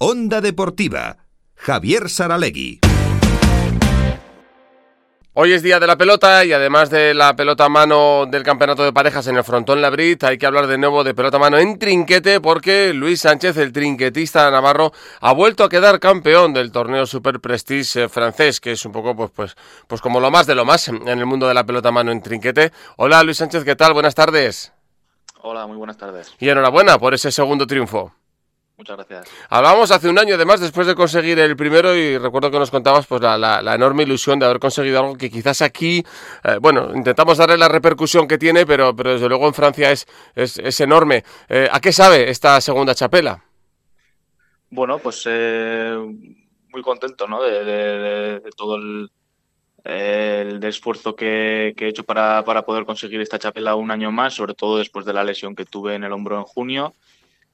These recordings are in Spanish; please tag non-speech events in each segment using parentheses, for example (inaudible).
Onda Deportiva, Javier Saralegui. Hoy es día de la pelota y además de la pelota a mano del campeonato de parejas en el frontón Labrit, hay que hablar de nuevo de pelota a mano en trinquete porque Luis Sánchez, el trinquetista navarro, ha vuelto a quedar campeón del torneo Super Prestige eh, francés, que es un poco pues, pues, pues como lo más de lo más en el mundo de la pelota a mano en trinquete. Hola Luis Sánchez, ¿qué tal? Buenas tardes. Hola, muy buenas tardes. Y enhorabuena por ese segundo triunfo. Muchas gracias. Hablábamos hace un año, además, después de conseguir el primero, y recuerdo que nos contabas pues la, enorme ilusión de haber conseguido algo que quizás aquí, eh, bueno, intentamos darle la repercusión que tiene, pero, pero desde luego en Francia es, es, enorme. Eh, ¿A qué sabe esta segunda chapela? Bueno, pues eh, muy contento, ¿no? De, todo el, el esfuerzo que, que, he hecho para, para poder conseguir esta chapela un año más, sobre todo después de la lesión que tuve en el hombro en junio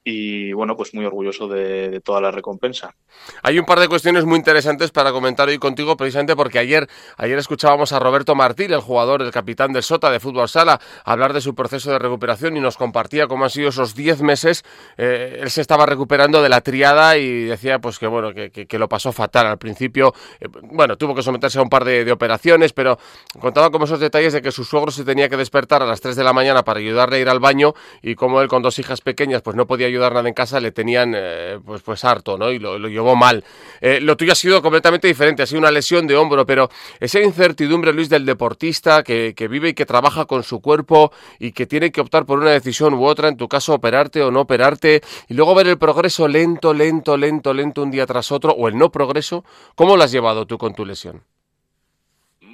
y bueno, pues muy orgulloso de, toda la recompensa. Hay un par de cuestiones muy interesantes para comentar hoy contigo, precisamente porque ayer, ayer escuchábamos a Roberto Martín, el jugador, el capitán del Sota de Fútbol Sala, hablar de su proceso de recuperación y nos compartía cómo han sido esos 10 meses. Eh, él se estaba recuperando de la triada y decía pues que bueno, que, lo pasó fatal al principio. Eh, bueno, tuvo que someterse a un par de, operaciones, pero contaba como esos detalles de que su suegro se tenía que despertar a las 3 de la mañana para ayudarle a ir al baño y como él con dos hijas pequeñas pues no podía ayudar nada en casa, le tenían eh, pues, pues harto, ¿no? Y lo, llevó mal. Eh, lo tuyo ha sido completamente diferente, ha sido una lesión de hombro, pero esa incertidumbre, Luis, del deportista que, vive y que trabaja con su cuerpo y que tiene que optar por una decisión u otra, en tu caso operarte o no operarte, y luego ver el progreso lento, lento, lento, lento un día tras otro, o el no progreso, ¿cómo lo has llevado tú con tu lesión?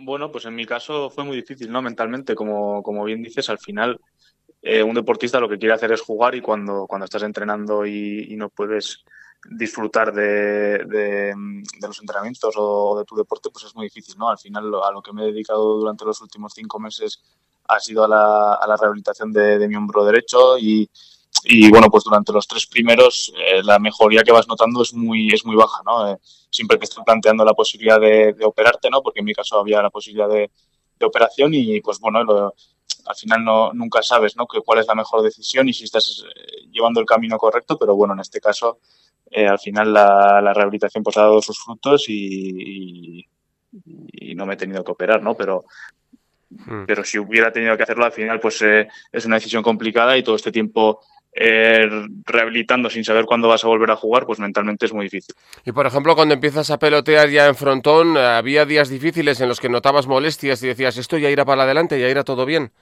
Bueno, pues en mi caso fue muy difícil, ¿no? Mentalmente, como, como bien dices, al final eh, un deportista lo que quiere hacer es jugar y cuando, cuando estás entrenando y, no puedes disfrutar de, de, los entrenamientos o de tu deporte, pues es muy difícil, ¿no? Al final a lo que me he dedicado durante los últimos cinco meses ha sido a la, rehabilitación de, mi hombro derecho y, y, bueno, pues durante los tres primeros eh, la mejoría que vas notando es muy, es muy baja, ¿no? Eh, siempre te estoy planteando la posibilidad de, operarte, ¿no? Porque en mi caso había la posibilidad de, operación y pues bueno, lo, al final no, nunca sabes ¿no? que cuál es la mejor decisión y si estás eh, llevando el camino correcto, pero bueno, en este caso eh, al final la, rehabilitación pues ha dado sus frutos y, no me he tenido que operar, ¿no? Pero, hmm. pero si hubiera tenido que hacerlo al final pues eh, es una decisión complicada y todo este tiempo rehabilitando sin saber cuándo vas a volver a jugar, pues mentalmente es muy difícil. Y por ejemplo, cuando empiezas a pelotear ya en frontón, ¿había días difíciles en los que notabas molestias y decías, esto ya irá para adelante, ya irá todo bien?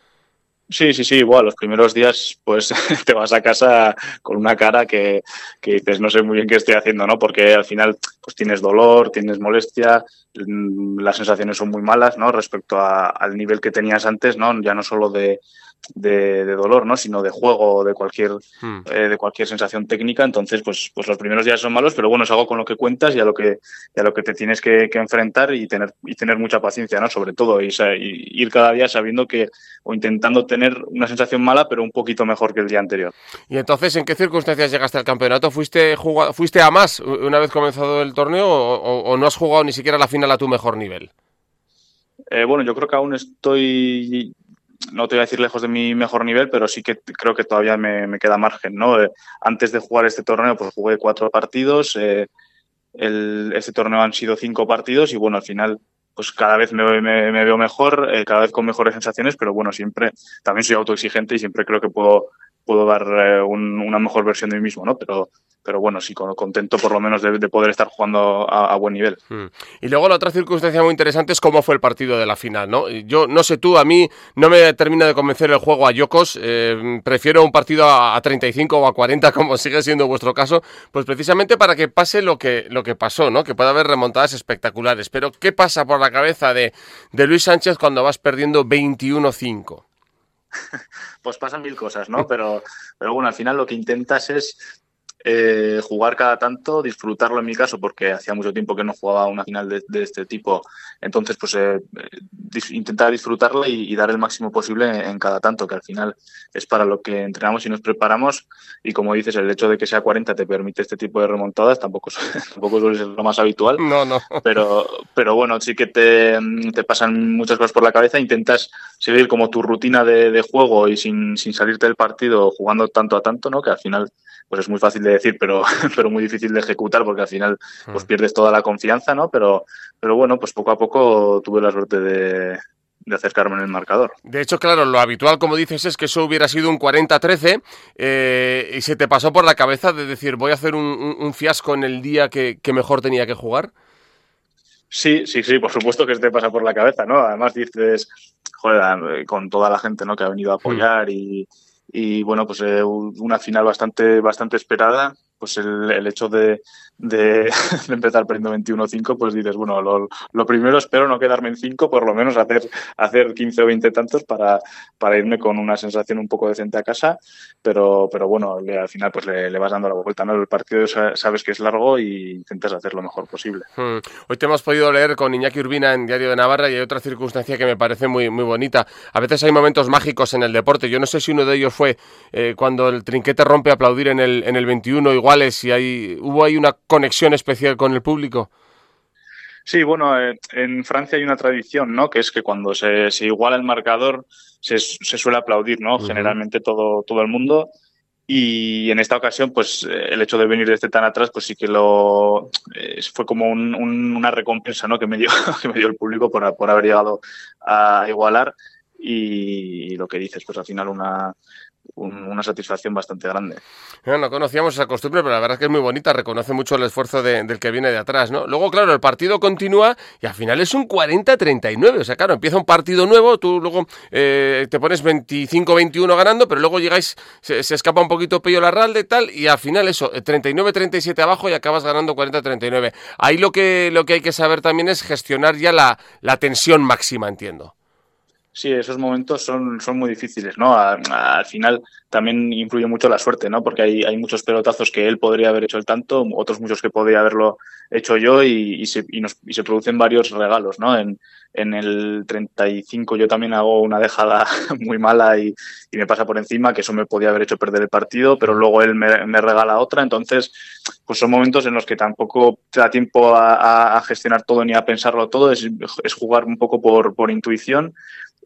Sí, sí, sí, igual. Los primeros días, pues (laughs) te vas a casa con una cara que, que, dices, no sé muy bien qué estoy haciendo, ¿no? Porque al final, pues tienes dolor, tienes molestia, mm, las sensaciones son muy malas, ¿no? Respecto al nivel que tenías antes, ¿no? Ya no solo de, de, dolor, ¿no? Sino de juego, de cualquier, hmm. eh, de cualquier sensación técnica. Entonces, pues, pues los primeros días son malos, pero bueno, es algo con lo que cuentas y a lo que, a lo que te tienes que, enfrentar y tener, y tener mucha paciencia, ¿no? Sobre todo, y, ir cada día sabiendo que, o intentando tener una sensación mala, pero un poquito mejor que el día anterior. Y entonces, ¿en qué circunstancias llegaste al campeonato? ¿Fuiste, fuiste a más una vez comenzado el torneo o, no has jugado ni siquiera la final a tu mejor nivel? Eh, bueno, yo creo que aún estoy no te voy a decir lejos de mi mejor nivel, pero sí que creo que todavía me, queda margen, ¿no? Eh, antes de jugar este torneo, pues jugué cuatro partidos, eh, este torneo han sido cinco partidos y bueno, al final pues cada vez me, veo mejor, eh, cada vez con mejores sensaciones, pero bueno, siempre también soy autoexigente y siempre creo que puedo puedo dar eh, una mejor versión de mí mismo, ¿no? Pero, pero bueno, sí, contento por lo menos de, poder estar jugando a, buen nivel. Hmm. Y luego la otra circunstancia muy interesante es cómo fue el partido de la final, ¿no? Yo no sé tú, a mí no me termina de convencer el juego a Yokos, eh, prefiero un partido a, 35 o a 40, (laughs) como sigue siendo vuestro caso, pues precisamente para que pase lo que, lo que pasó, ¿no? Que pueda haber remontadas espectaculares. Pero, ¿qué pasa por la cabeza de, de Luis Sánchez cuando vas perdiendo 21-5? (laughs) pues pasan mil cosas, ¿no? Pero, pero bueno, al final lo que intentas es eh, jugar cada tanto, disfrutarlo en mi caso, porque hacía mucho tiempo que no jugaba una final de, este tipo. Entonces, pues eh, intentar disfrutarla y, dar el máximo posible en, cada tanto, que al final es para lo que entrenamos y nos preparamos. Y como dices, el hecho de que sea 40 te permite este tipo de remontadas, tampoco, (laughs) tampoco suele ser lo más habitual. No, no. Pero, pero bueno, sí que te, te pasan muchas cosas por la cabeza. Intentas seguir como tu rutina de, de juego y sin, sin salirte del partido jugando tanto a tanto, ¿no? Que al final pues es muy fácil de decir, pero, (laughs) pero muy difícil de ejecutar porque al final pues mm. pierdes toda la confianza, ¿no? Pero, pero bueno, pues poco a poco tuve la suerte de, de acercarme en el marcador. De hecho, claro, lo habitual, como dices, es que eso hubiera sido un 40-13 eh, y se te pasó por la cabeza de decir, voy a hacer un, fiasco en el día que, mejor tenía que jugar. Sí, sí, sí, por supuesto que te pasa por la cabeza, ¿no? Además dices, joder, con toda la gente, ¿no? Que ha venido a hmm. apoyar y, y, bueno, pues eh, una final bastante, bastante esperada pues el, el hecho de, de, (laughs) empezar perdiendo 21-5, pues dices, bueno, lo, primero espero no quedarme en 5, por lo menos hacer, hacer 15 o 20 tantos para, para irme con una sensación un poco decente a casa, pero, pero bueno, al final pues le, vas dando la vuelta, ¿no? El partido sabes que es largo y intentas hacer lo mejor posible. Hmm. Hoy te hemos podido leer con Iñaki Urbina en Diario de Navarra y hay otra circunstancia que me parece muy, muy bonita. A veces hay momentos mágicos en el deporte. Yo no sé si uno de ellos fue eh, cuando el trinquete rompe a aplaudir en el, en el 21, igual y hay, hubo ahí una conexión especial con el público. Sí, bueno, eh, en Francia hay una tradición, ¿no? Que es que cuando se, iguala el marcador se, suele aplaudir, ¿no? Generalmente todo, todo el mundo. Y en esta ocasión, pues eh, el hecho de venir desde tan atrás, pues sí que lo eh, fue como una recompensa, ¿no? Que me dio, (laughs) que me dio el público por, por haber llegado a igualar. Y lo que dices, pues al final una, una satisfacción bastante grande. No, conocíamos esa costumbre, pero la verdad es que es muy bonita, reconoce mucho el esfuerzo del que viene de atrás, ¿no? Luego, claro, el partido continúa y al final es un 40-39, o sea, claro, empieza un partido nuevo, tú luego eh, te pones 25-21 ganando, pero luego llegáis, se, escapa un poquito Pello Larralde tal, y al final eso, 39-37 abajo y acabas ganando 40-39. Ahí lo que, lo que hay que saber también es gestionar ya la, la tensión máxima, entiendo. Sí, esos momentos son, son muy difíciles, ¿no? al final también influye mucho la suerte, ¿no? Porque hay, hay muchos pelotazos que él podría haber hecho el tanto, otros muchos que podría haberlo hecho yo y, se, y, nos, y se producen varios regalos, ¿no? En, en el 35 yo también hago una dejada (laughs) muy mala y, me pasa por encima, que eso me podía haber hecho perder el partido, pero luego él me, me regala otra. Entonces, pues son momentos en los que tampoco te da tiempo a, a gestionar todo ni a pensarlo todo, es, es jugar un poco por, por intuición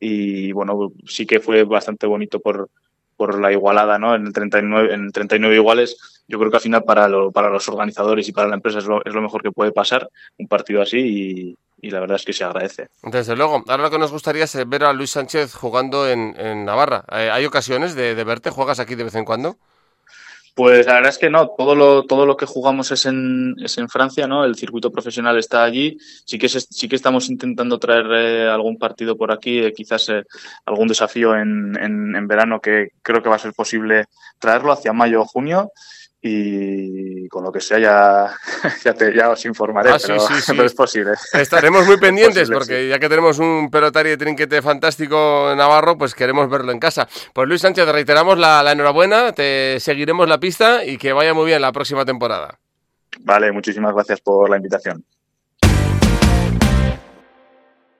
y bueno, sí que fue bastante bonito por, por la igualada, ¿no? En el 39, en 39 iguales, yo creo que al final para, lo, para los organizadores y para la empresa es lo, es lo mejor que puede pasar un partido así y, la verdad es que se agradece. Desde luego. Ahora lo que nos gustaría es ver a Luis Sánchez jugando en, Navarra. Eh, ¿Hay ocasiones de verte? ¿Juegas aquí de vez en cuando? Pues la verdad es que no, todo lo, todo lo que jugamos es en, es en Francia, ¿no? El circuito profesional está allí. Sí que, sí que estamos intentando traer eh, algún partido por aquí, eh, quizás eh, algún desafío en, en, en, verano que creo que va a ser posible traerlo hacia mayo o junio y con lo que sea ya, (laughs) ya, te, ya os informaré, ah, (laughs) pero, es posible. Estaremos muy (laughs) pendientes porque ya que tenemos un pelotario de trinquete fantástico en Navarro, pues queremos verlo en casa. Pues Luis Sánchez, reiteramos la, la enhorabuena, te seguiremos la pista y que vaya muy bien la próxima temporada. Vale, muchísimas gracias por la invitación.